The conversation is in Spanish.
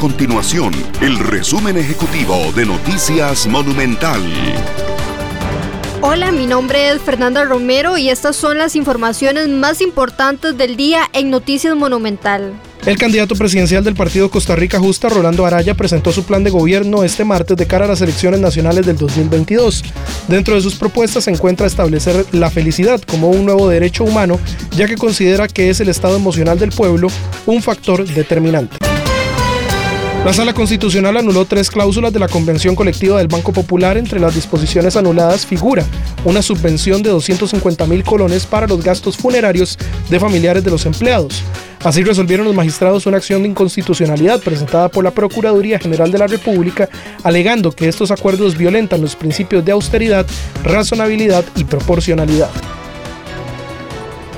continuación el resumen ejecutivo de Noticias Monumental. Hola, mi nombre es Fernanda Romero y estas son las informaciones más importantes del día en Noticias Monumental. El candidato presidencial del partido Costa Rica Justa, Rolando Araya, presentó su plan de gobierno este martes de cara a las elecciones nacionales del 2022. Dentro de sus propuestas se encuentra establecer la felicidad como un nuevo derecho humano, ya que considera que es el estado emocional del pueblo un factor determinante. La Sala Constitucional anuló tres cláusulas de la Convención Colectiva del Banco Popular. Entre las disposiciones anuladas figura una subvención de 250 mil colones para los gastos funerarios de familiares de los empleados. Así resolvieron los magistrados una acción de inconstitucionalidad presentada por la Procuraduría General de la República, alegando que estos acuerdos violentan los principios de austeridad, razonabilidad y proporcionalidad.